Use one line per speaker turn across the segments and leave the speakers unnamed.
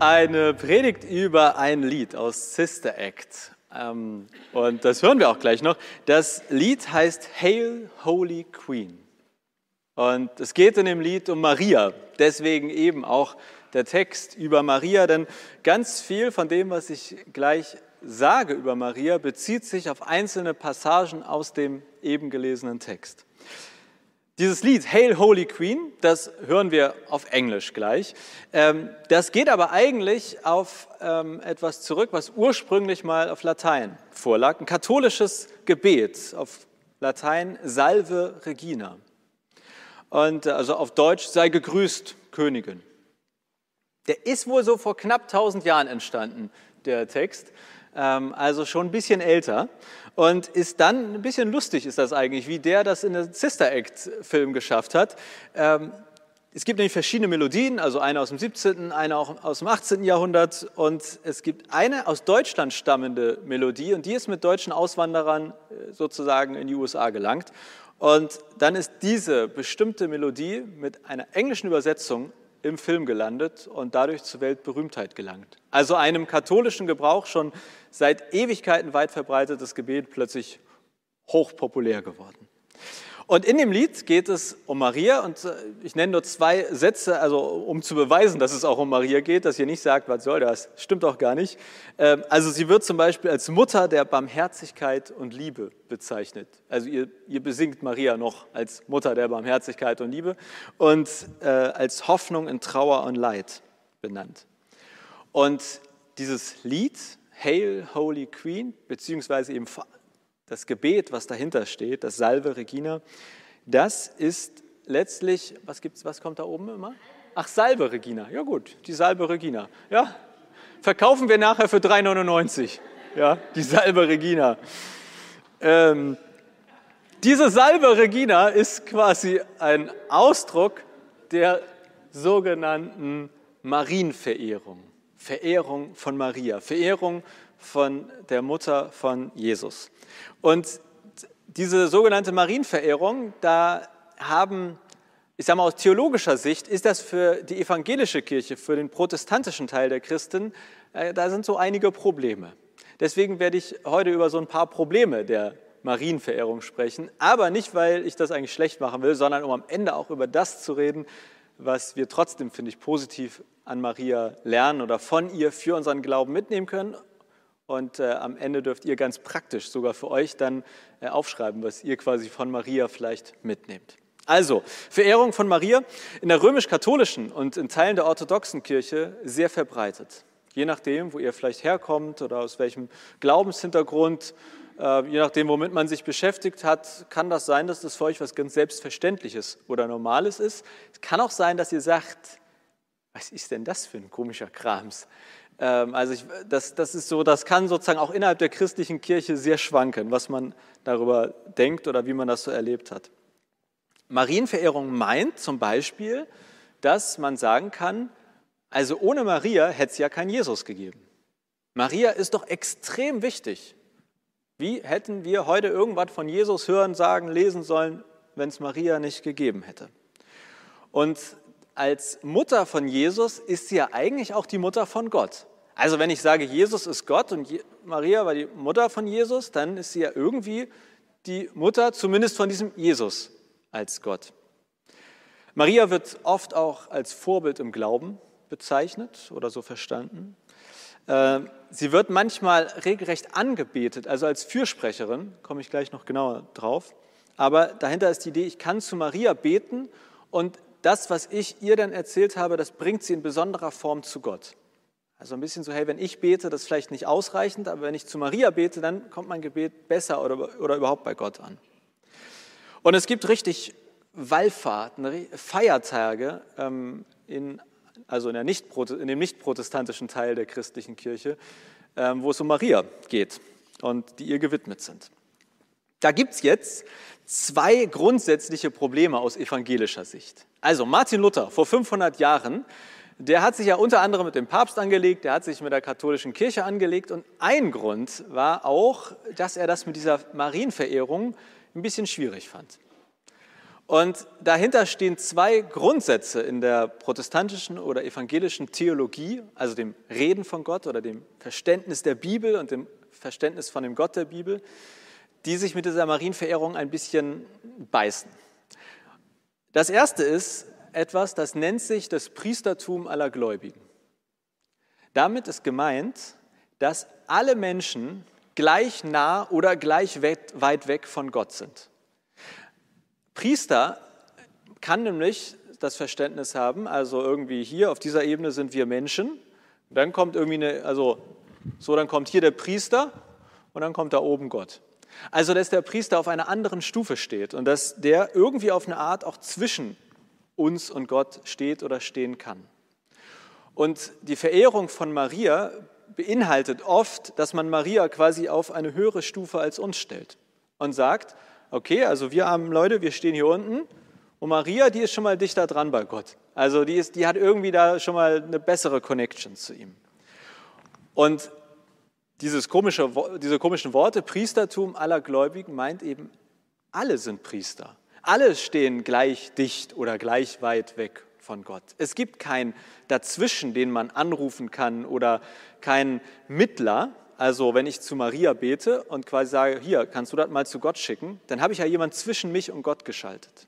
eine Predigt über ein Lied aus Sister Act. Ähm, und das hören wir auch gleich noch. Das Lied heißt Hail Holy Queen. Und es geht in dem Lied um Maria. Deswegen eben auch der Text über Maria, denn ganz viel von dem, was ich gleich sage über Maria, bezieht sich auf einzelne Passagen aus dem eben gelesenen Text. Dieses Lied Hail Holy Queen, das hören wir auf Englisch gleich. Ähm, das geht aber eigentlich auf ähm, etwas zurück, was ursprünglich mal auf Latein vorlag. Ein katholisches Gebet auf Latein Salve Regina. Und äh, also auf Deutsch sei gegrüßt, Königin. Der ist wohl so vor knapp 1000 Jahren entstanden, der Text. Ähm, also schon ein bisschen älter. Und ist dann, ein bisschen lustig ist das eigentlich, wie der das in der Sister Act-Film geschafft hat. Ähm, es gibt nämlich verschiedene Melodien, also eine aus dem 17., eine auch aus dem 18. Jahrhundert und es gibt eine aus Deutschland stammende Melodie und die ist mit deutschen Auswanderern äh, sozusagen in die USA gelangt. Und dann ist diese bestimmte Melodie mit einer englischen Übersetzung im Film gelandet und dadurch zur Weltberühmtheit gelangt. Also einem katholischen Gebrauch schon seit Ewigkeiten weit verbreitetes Gebet plötzlich hochpopulär geworden. Und in dem Lied geht es um Maria und äh, ich nenne nur zwei Sätze, also um zu beweisen, dass es auch um Maria geht, dass ihr nicht sagt, was soll das, stimmt auch gar nicht. Ähm, also sie wird zum Beispiel als Mutter der Barmherzigkeit und Liebe bezeichnet. Also ihr, ihr besingt Maria noch als Mutter der Barmherzigkeit und Liebe und äh, als Hoffnung in Trauer und Leid benannt. Und dieses Lied, Hail Holy Queen, beziehungsweise eben das Gebet, was dahinter steht, das Salve Regina, das ist letztlich, was, gibt's, was kommt da oben immer? Ach, Salve Regina. Ja gut, die Salve Regina. Ja, verkaufen wir nachher für 3,99. Ja, die Salve Regina. Ähm, diese Salve Regina ist quasi ein Ausdruck der sogenannten Marienverehrung. Verehrung von Maria, Verehrung von der Mutter von Jesus. Und diese sogenannte Marienverehrung, da haben, ich sage mal aus theologischer Sicht, ist das für die evangelische Kirche, für den protestantischen Teil der Christen, äh, da sind so einige Probleme. Deswegen werde ich heute über so ein paar Probleme der Marienverehrung sprechen, aber nicht, weil ich das eigentlich schlecht machen will, sondern um am Ende auch über das zu reden, was wir trotzdem, finde ich, positiv an Maria lernen oder von ihr für unseren Glauben mitnehmen können und äh, am Ende dürft ihr ganz praktisch sogar für euch dann äh, aufschreiben, was ihr quasi von Maria vielleicht mitnehmt. Also, Verehrung von Maria in der römisch-katholischen und in Teilen der orthodoxen Kirche sehr verbreitet. Je nachdem, wo ihr vielleicht herkommt oder aus welchem Glaubenshintergrund, äh, je nachdem, womit man sich beschäftigt hat, kann das sein, dass das für euch was ganz Selbstverständliches oder Normales ist. Es kann auch sein, dass ihr sagt, was ist denn das für ein komischer Krams? Ähm, also ich, das, das ist so, das kann sozusagen auch innerhalb der christlichen Kirche sehr schwanken, was man darüber denkt oder wie man das so erlebt hat. Marienverehrung meint zum Beispiel, dass man sagen kann, also ohne Maria hätte es ja keinen Jesus gegeben. Maria ist doch extrem wichtig. Wie hätten wir heute irgendwas von Jesus hören, sagen, lesen sollen, wenn es Maria nicht gegeben hätte? Und als Mutter von Jesus ist sie ja eigentlich auch die Mutter von Gott. Also wenn ich sage, Jesus ist Gott und Maria war die Mutter von Jesus, dann ist sie ja irgendwie die Mutter zumindest von diesem Jesus als Gott. Maria wird oft auch als Vorbild im Glauben bezeichnet oder so verstanden. Äh, sie wird manchmal regelrecht angebetet, also als Fürsprecherin, komme ich gleich noch genauer drauf. Aber dahinter ist die Idee, ich kann zu Maria beten und das, was ich ihr dann erzählt habe, das bringt sie in besonderer Form zu Gott. Also ein bisschen so, hey, wenn ich bete, das ist vielleicht nicht ausreichend, aber wenn ich zu Maria bete, dann kommt mein Gebet besser oder, oder überhaupt bei Gott an. Und es gibt richtig Wallfahrten, Feiertage ähm, in, also in, der nicht, in dem nicht protestantischen Teil der christlichen Kirche, ähm, wo es um Maria geht und die ihr gewidmet sind. Da gibt es jetzt zwei grundsätzliche Probleme aus evangelischer Sicht. Also Martin Luther vor 500 Jahren der hat sich ja unter anderem mit dem Papst angelegt, der hat sich mit der katholischen Kirche angelegt und ein Grund war auch, dass er das mit dieser Marienverehrung ein bisschen schwierig fand. Und dahinter stehen zwei Grundsätze in der protestantischen oder evangelischen Theologie, also dem Reden von Gott oder dem Verständnis der Bibel und dem Verständnis von dem Gott der Bibel, die sich mit dieser Marienverehrung ein bisschen beißen. Das erste ist etwas, das nennt sich das Priestertum aller Gläubigen. Damit ist gemeint, dass alle Menschen gleich nah oder gleich weit weg von Gott sind. Priester kann nämlich das Verständnis haben, also irgendwie hier auf dieser Ebene sind wir Menschen, dann kommt irgendwie eine, also so, dann kommt hier der Priester und dann kommt da oben Gott. Also, dass der Priester auf einer anderen Stufe steht und dass der irgendwie auf eine Art auch zwischen uns und Gott steht oder stehen kann. Und die Verehrung von Maria beinhaltet oft, dass man Maria quasi auf eine höhere Stufe als uns stellt und sagt, okay, also wir armen Leute, wir stehen hier unten und Maria, die ist schon mal dichter dran bei Gott. Also die, ist, die hat irgendwie da schon mal eine bessere Connection zu ihm. Und dieses komische, diese komischen Worte, Priestertum aller Gläubigen, meint eben, alle sind Priester. Alle stehen gleich dicht oder gleich weit weg von Gott. Es gibt keinen dazwischen, den man anrufen kann oder keinen Mittler. Also wenn ich zu Maria bete und quasi sage, hier, kannst du das mal zu Gott schicken, dann habe ich ja jemand zwischen mich und Gott geschaltet.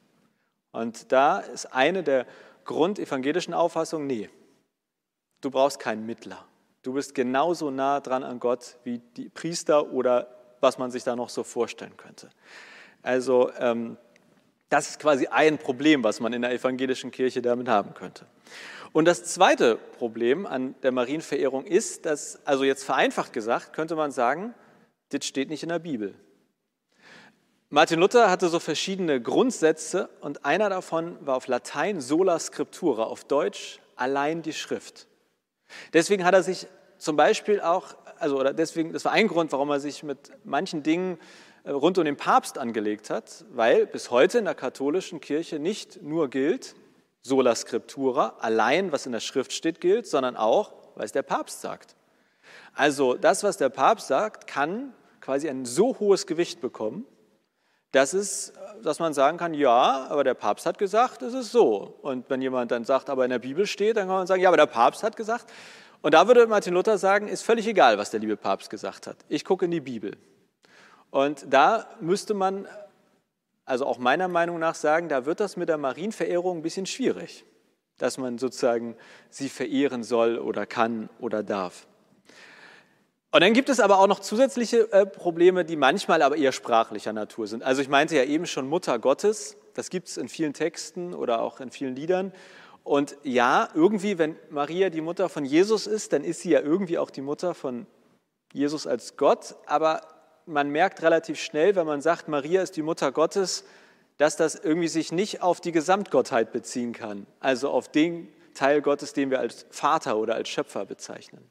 Und da ist eine der grundevangelischen Auffassungen, nee, du brauchst keinen Mittler. Du bist genauso nah dran an Gott wie die Priester oder was man sich da noch so vorstellen könnte. Also ähm, das ist quasi ein Problem, was man in der evangelischen Kirche damit haben könnte. Und das zweite Problem an der Marienverehrung ist, dass, also jetzt vereinfacht gesagt, könnte man sagen, das steht nicht in der Bibel. Martin Luther hatte so verschiedene Grundsätze und einer davon war auf Latein sola scriptura, auf Deutsch allein die Schrift. Deswegen hat er sich zum Beispiel auch, also oder deswegen, das war ein Grund, warum er sich mit manchen Dingen rund um den Papst angelegt hat, weil bis heute in der katholischen Kirche nicht nur gilt, sola scriptura, allein was in der Schrift steht, gilt, sondern auch, was der Papst sagt. Also das, was der Papst sagt, kann quasi ein so hohes Gewicht bekommen, dass, es, dass man sagen kann, ja, aber der Papst hat gesagt, es ist so. Und wenn jemand dann sagt, aber in der Bibel steht, dann kann man sagen, ja, aber der Papst hat gesagt. Und da würde Martin Luther sagen, ist völlig egal, was der liebe Papst gesagt hat. Ich gucke in die Bibel. Und da müsste man, also auch meiner Meinung nach sagen, da wird das mit der Marienverehrung ein bisschen schwierig, dass man sozusagen sie verehren soll oder kann oder darf. Und dann gibt es aber auch noch zusätzliche äh, Probleme, die manchmal aber eher sprachlicher Natur sind. Also ich meinte ja eben schon Mutter Gottes, das gibt es in vielen Texten oder auch in vielen Liedern. Und ja, irgendwie, wenn Maria die Mutter von Jesus ist, dann ist sie ja irgendwie auch die Mutter von Jesus als Gott. Aber man merkt relativ schnell, wenn man sagt, Maria ist die Mutter Gottes, dass das irgendwie sich nicht auf die Gesamtgottheit beziehen kann, also auf den Teil Gottes, den wir als Vater oder als Schöpfer bezeichnen.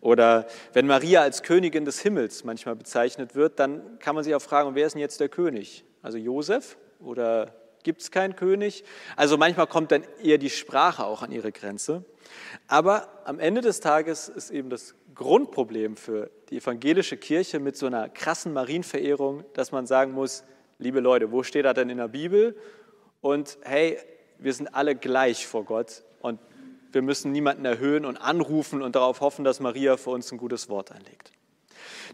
Oder wenn Maria als Königin des Himmels manchmal bezeichnet wird, dann kann man sich auch fragen, wer ist denn jetzt der König? Also Josef oder gibt es keinen König? Also manchmal kommt dann eher die Sprache auch an ihre Grenze. Aber am Ende des Tages ist eben das Grundproblem für die evangelische Kirche mit so einer krassen Marienverehrung, dass man sagen muss, liebe Leute, wo steht das denn in der Bibel? Und hey, wir sind alle gleich vor Gott und wir müssen niemanden erhöhen und anrufen und darauf hoffen, dass Maria für uns ein gutes Wort einlegt.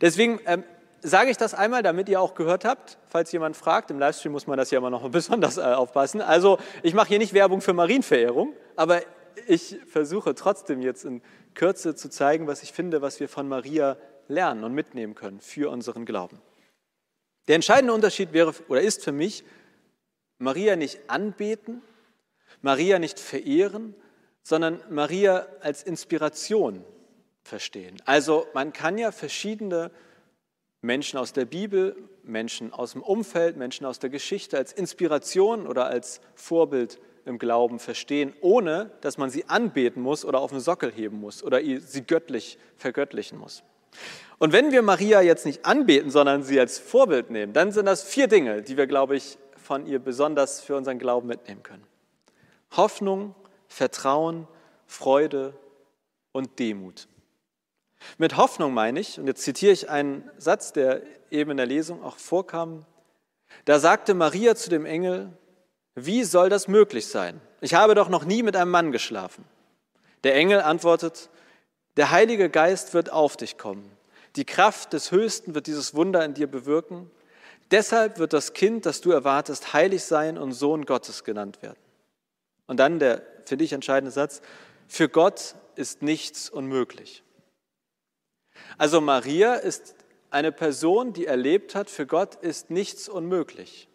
Deswegen ähm, sage ich das einmal, damit ihr auch gehört habt, falls jemand fragt. Im Livestream muss man das ja immer noch besonders äh, aufpassen. Also ich mache hier nicht Werbung für Marienverehrung, aber ich versuche trotzdem jetzt in Kürze zu zeigen, was ich finde, was wir von Maria lernen und mitnehmen können für unseren Glauben. Der entscheidende Unterschied wäre oder ist für mich, Maria nicht anbeten, Maria nicht verehren, sondern Maria als Inspiration verstehen. Also man kann ja verschiedene Menschen aus der Bibel, Menschen aus dem Umfeld, Menschen aus der Geschichte als Inspiration oder als Vorbild im Glauben verstehen, ohne dass man sie anbeten muss oder auf den Sockel heben muss oder sie göttlich vergöttlichen muss. Und wenn wir Maria jetzt nicht anbeten, sondern sie als Vorbild nehmen, dann sind das vier Dinge, die wir, glaube ich, von ihr besonders für unseren Glauben mitnehmen können. Hoffnung, Vertrauen, Freude und Demut. Mit Hoffnung meine ich, und jetzt zitiere ich einen Satz, der eben in der Lesung auch vorkam, da sagte Maria zu dem Engel, wie soll das möglich sein? Ich habe doch noch nie mit einem Mann geschlafen. Der Engel antwortet, der Heilige Geist wird auf dich kommen. Die Kraft des Höchsten wird dieses Wunder in dir bewirken. Deshalb wird das Kind, das du erwartest, heilig sein und Sohn Gottes genannt werden. Und dann der für dich entscheidende Satz, für Gott ist nichts unmöglich. Also Maria ist eine Person, die erlebt hat, für Gott ist nichts unmöglich.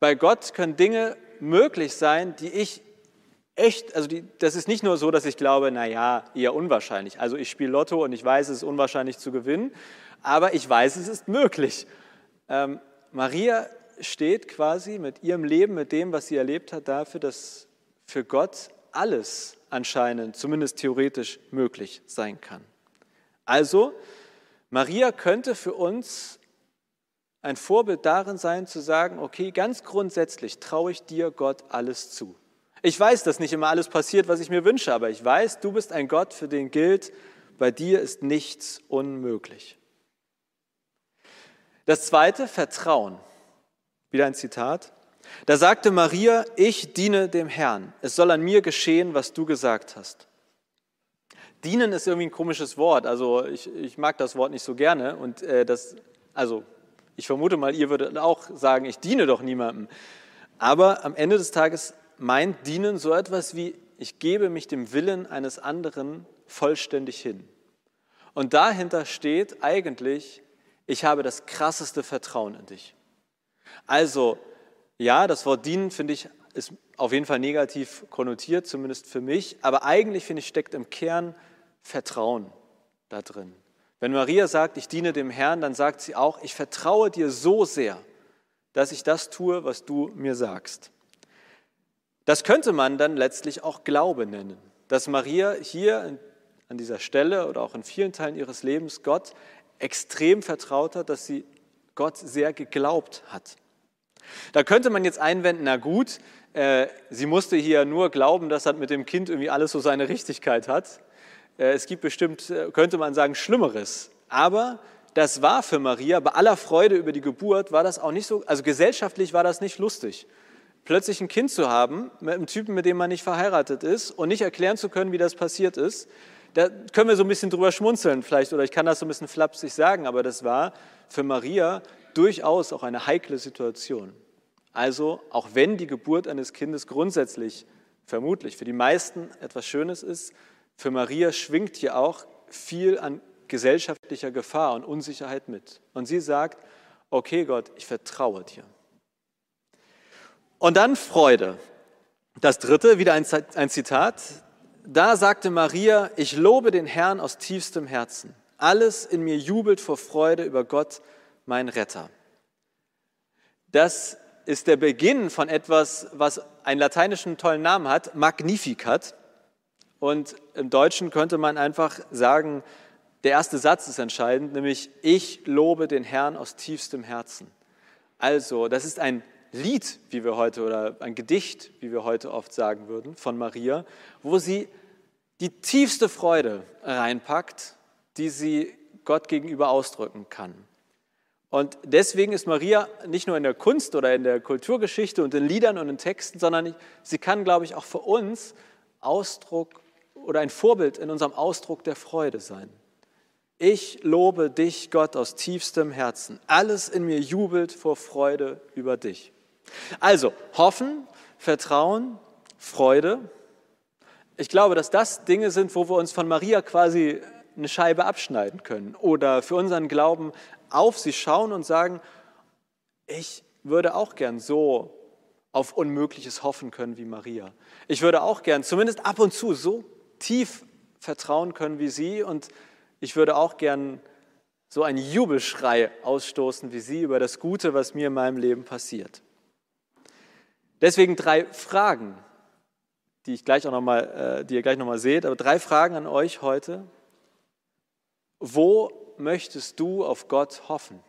Bei Gott können Dinge möglich sein, die ich echt, also die, das ist nicht nur so, dass ich glaube, naja, eher unwahrscheinlich. Also ich spiele Lotto und ich weiß, es ist unwahrscheinlich zu gewinnen, aber ich weiß, es ist möglich. Ähm, Maria steht quasi mit ihrem Leben, mit dem, was sie erlebt hat, dafür, dass für Gott alles anscheinend, zumindest theoretisch, möglich sein kann. Also, Maria könnte für uns ein Vorbild darin sein, zu sagen, okay, ganz grundsätzlich traue ich dir, Gott, alles zu. Ich weiß, dass nicht immer alles passiert, was ich mir wünsche, aber ich weiß, du bist ein Gott, für den gilt, bei dir ist nichts unmöglich. Das zweite, Vertrauen. Wieder ein Zitat. Da sagte Maria, ich diene dem Herrn. Es soll an mir geschehen, was du gesagt hast. Dienen ist irgendwie ein komisches Wort. Also ich, ich mag das Wort nicht so gerne. Und äh, das, also ich vermute mal, ihr würdet auch sagen, ich diene doch niemandem. Aber am Ende des Tages meint Dienen so etwas wie, ich gebe mich dem Willen eines anderen vollständig hin. Und dahinter steht eigentlich, ich habe das krasseste Vertrauen in dich. Also, ja, das Wort dienen, finde ich, ist auf jeden Fall negativ konnotiert, zumindest für mich, aber eigentlich, finde ich, steckt im Kern Vertrauen da drin. Wenn Maria sagt, ich diene dem Herrn, dann sagt sie auch, ich vertraue dir so sehr, dass ich das tue, was du mir sagst. Das könnte man dann letztlich auch Glaube nennen, dass Maria hier an dieser Stelle oder auch in vielen Teilen ihres Lebens Gott extrem vertraut hat, dass sie Gott sehr geglaubt hat. Da könnte man jetzt einwenden, na gut, äh, sie musste hier nur glauben, dass das mit dem Kind irgendwie alles so seine Richtigkeit hat. Äh, es gibt bestimmt, äh, könnte man sagen, Schlimmeres. Aber das war für Maria, bei aller Freude über die Geburt, war das auch nicht so, also gesellschaftlich war das nicht lustig. Plötzlich ein Kind zu haben mit einem Typen, mit dem man nicht verheiratet ist und nicht erklären zu können, wie das passiert ist, da können wir so ein bisschen drüber schmunzeln vielleicht, oder ich kann das so ein bisschen flapsig sagen, aber das war für Maria durchaus auch eine heikle Situation. Also, auch wenn die Geburt eines Kindes grundsätzlich vermutlich für die meisten etwas Schönes ist, für Maria schwingt hier auch viel an gesellschaftlicher Gefahr und Unsicherheit mit. Und sie sagt, okay Gott, ich vertraue dir. Und dann Freude. Das dritte, wieder ein Zitat. Da sagte Maria, ich lobe den Herrn aus tiefstem Herzen. Alles in mir jubelt vor Freude über Gott, mein Retter. Das ist der Beginn von etwas, was einen lateinischen tollen Namen hat, Magnificat. Und im Deutschen könnte man einfach sagen, der erste Satz ist entscheidend, nämlich ich lobe den Herrn aus tiefstem Herzen. Also, das ist ein Lied, wie wir heute, oder ein Gedicht, wie wir heute oft sagen würden, von Maria, wo sie die tiefste Freude reinpackt, die sie Gott gegenüber ausdrücken kann. Und deswegen ist Maria nicht nur in der Kunst oder in der Kulturgeschichte und in Liedern und in Texten, sondern sie kann, glaube ich, auch für uns Ausdruck oder ein Vorbild in unserem Ausdruck der Freude sein. Ich lobe dich, Gott, aus tiefstem Herzen. Alles in mir jubelt vor Freude über dich. Also, hoffen, Vertrauen, Freude. Ich glaube, dass das Dinge sind, wo wir uns von Maria quasi eine Scheibe abschneiden können oder für unseren Glauben auf sie schauen und sagen, ich würde auch gern so auf Unmögliches hoffen können wie Maria. Ich würde auch gern zumindest ab und zu so tief vertrauen können wie sie und ich würde auch gern so einen Jubelschrei ausstoßen wie sie über das Gute, was mir in meinem Leben passiert. Deswegen drei Fragen, die, ich gleich auch noch mal, äh, die ihr gleich nochmal seht, aber drei Fragen an euch heute. Wo möchtest du auf Gott hoffen?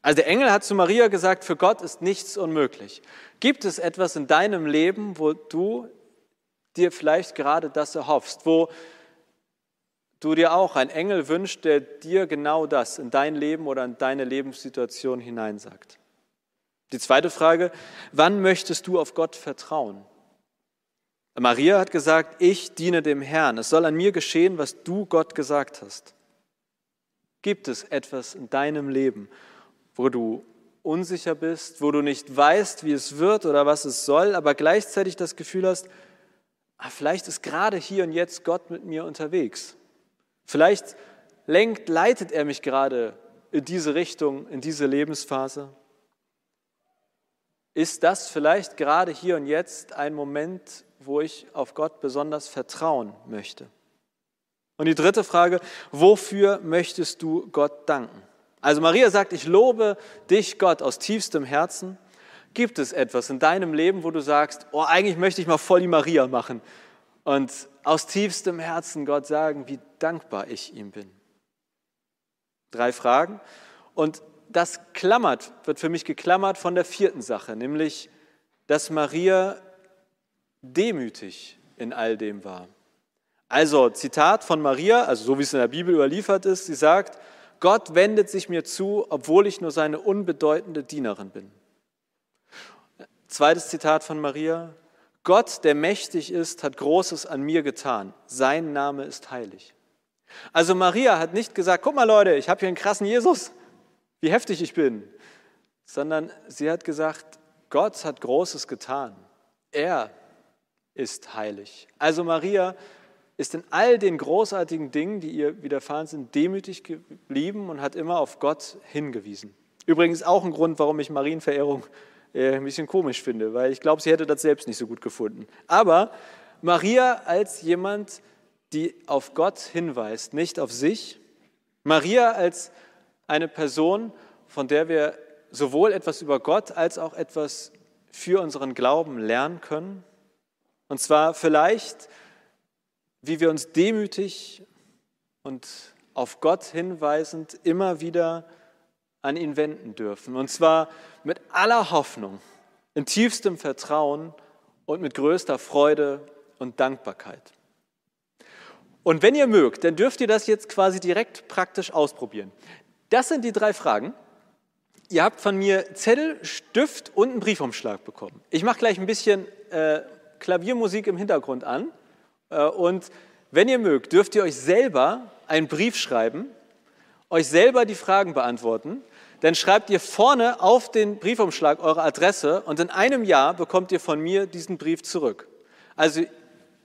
Also der Engel hat zu Maria gesagt, für Gott ist nichts unmöglich. Gibt es etwas in deinem Leben, wo du dir vielleicht gerade das erhoffst, wo du dir auch ein Engel wünscht, der dir genau das in dein Leben oder in deine Lebenssituation hineinsagt. Die zweite Frage, wann möchtest du auf Gott vertrauen? Maria hat gesagt, ich diene dem Herrn. Es soll an mir geschehen, was du Gott gesagt hast. Gibt es etwas in deinem Leben, wo du unsicher bist, wo du nicht weißt, wie es wird oder was es soll, aber gleichzeitig das Gefühl hast, ah, vielleicht ist gerade hier und jetzt Gott mit mir unterwegs. Vielleicht lenkt, leitet er mich gerade in diese Richtung, in diese Lebensphase. Ist das vielleicht gerade hier und jetzt ein Moment, wo ich auf Gott besonders vertrauen möchte? Und die dritte Frage, wofür möchtest du Gott danken? Also Maria sagt, ich lobe dich, Gott, aus tiefstem Herzen. Gibt es etwas in deinem Leben, wo du sagst, oh, eigentlich möchte ich mal voll die Maria machen und aus tiefstem Herzen Gott sagen, wie dankbar ich ihm bin? Drei Fragen. Und das klammert, wird für mich geklammert von der vierten Sache, nämlich, dass Maria demütig in all dem war. Also Zitat von Maria, also so wie es in der Bibel überliefert ist, sie sagt, Gott wendet sich mir zu, obwohl ich nur seine unbedeutende Dienerin bin. Zweites Zitat von Maria, Gott, der mächtig ist, hat Großes an mir getan. Sein Name ist heilig. Also Maria hat nicht gesagt, guck mal Leute, ich habe hier einen krassen Jesus, wie heftig ich bin, sondern sie hat gesagt, Gott hat Großes getan. Er ist heilig. Also Maria ist in all den großartigen Dingen, die ihr widerfahren sind, demütig geblieben und hat immer auf Gott hingewiesen. Übrigens auch ein Grund, warum ich Marienverehrung äh, ein bisschen komisch finde, weil ich glaube, sie hätte das selbst nicht so gut gefunden. Aber Maria als jemand, die auf Gott hinweist, nicht auf sich. Maria als eine Person, von der wir sowohl etwas über Gott als auch etwas für unseren Glauben lernen können. Und zwar vielleicht, wie wir uns demütig und auf Gott hinweisend immer wieder an ihn wenden dürfen. Und zwar mit aller Hoffnung, in tiefstem Vertrauen und mit größter Freude und Dankbarkeit. Und wenn ihr mögt, dann dürft ihr das jetzt quasi direkt praktisch ausprobieren. Das sind die drei Fragen. Ihr habt von mir Zettel, Stift und einen Briefumschlag bekommen. Ich mache gleich ein bisschen äh, Klaviermusik im Hintergrund an. Äh, und wenn ihr mögt, dürft ihr euch selber einen Brief schreiben, euch selber die Fragen beantworten. Dann schreibt ihr vorne auf den Briefumschlag eure Adresse und in einem Jahr bekommt ihr von mir diesen Brief zurück. Also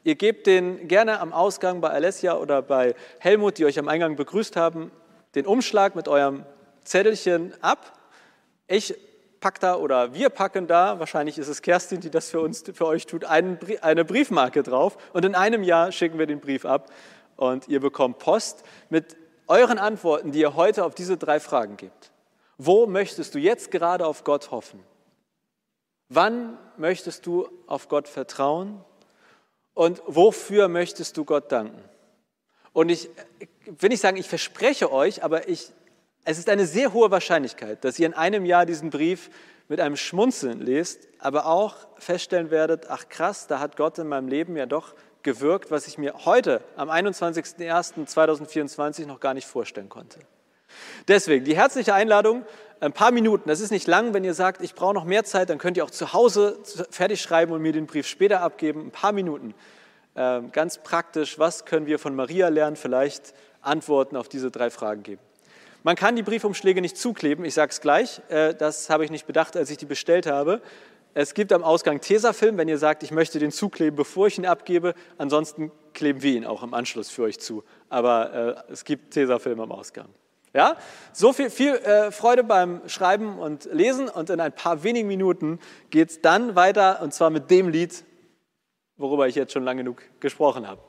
ihr gebt den gerne am Ausgang bei Alessia oder bei Helmut, die euch am Eingang begrüßt haben, den Umschlag mit eurem Zettelchen ab. Ich packe da oder wir packen da, wahrscheinlich ist es Kerstin, die das für uns, für euch tut, eine Briefmarke drauf und in einem Jahr schicken wir den Brief ab und ihr bekommt Post mit euren Antworten, die ihr heute auf diese drei Fragen gebt. Wo möchtest du jetzt gerade auf Gott hoffen? Wann möchtest du auf Gott vertrauen? Und wofür möchtest du Gott danken? Und ich will nicht sagen, ich verspreche euch, aber ich, es ist eine sehr hohe Wahrscheinlichkeit, dass ihr in einem Jahr diesen Brief mit einem Schmunzeln lest, aber auch feststellen werdet, ach krass, da hat Gott in meinem Leben ja doch gewirkt, was ich mir heute am 21.01.2024 noch gar nicht vorstellen konnte. Deswegen die herzliche Einladung, ein paar Minuten, das ist nicht lang, wenn ihr sagt, ich brauche noch mehr Zeit, dann könnt ihr auch zu Hause fertig schreiben und mir den Brief später abgeben, ein paar Minuten. Ähm, ganz praktisch, was können wir von Maria lernen, vielleicht Antworten auf diese drei Fragen geben. Man kann die Briefumschläge nicht zukleben, ich sage es gleich, äh, das habe ich nicht bedacht, als ich die bestellt habe. Es gibt am Ausgang Tesafilm, wenn ihr sagt, ich möchte den zukleben, bevor ich ihn abgebe. Ansonsten kleben wir ihn auch im Anschluss für euch zu. Aber äh, es gibt Tesafilm am Ausgang. Ja, so viel, viel äh, Freude beim Schreiben und Lesen und in ein paar wenigen Minuten geht es dann weiter und zwar mit dem Lied, worüber ich jetzt schon lange genug gesprochen habe.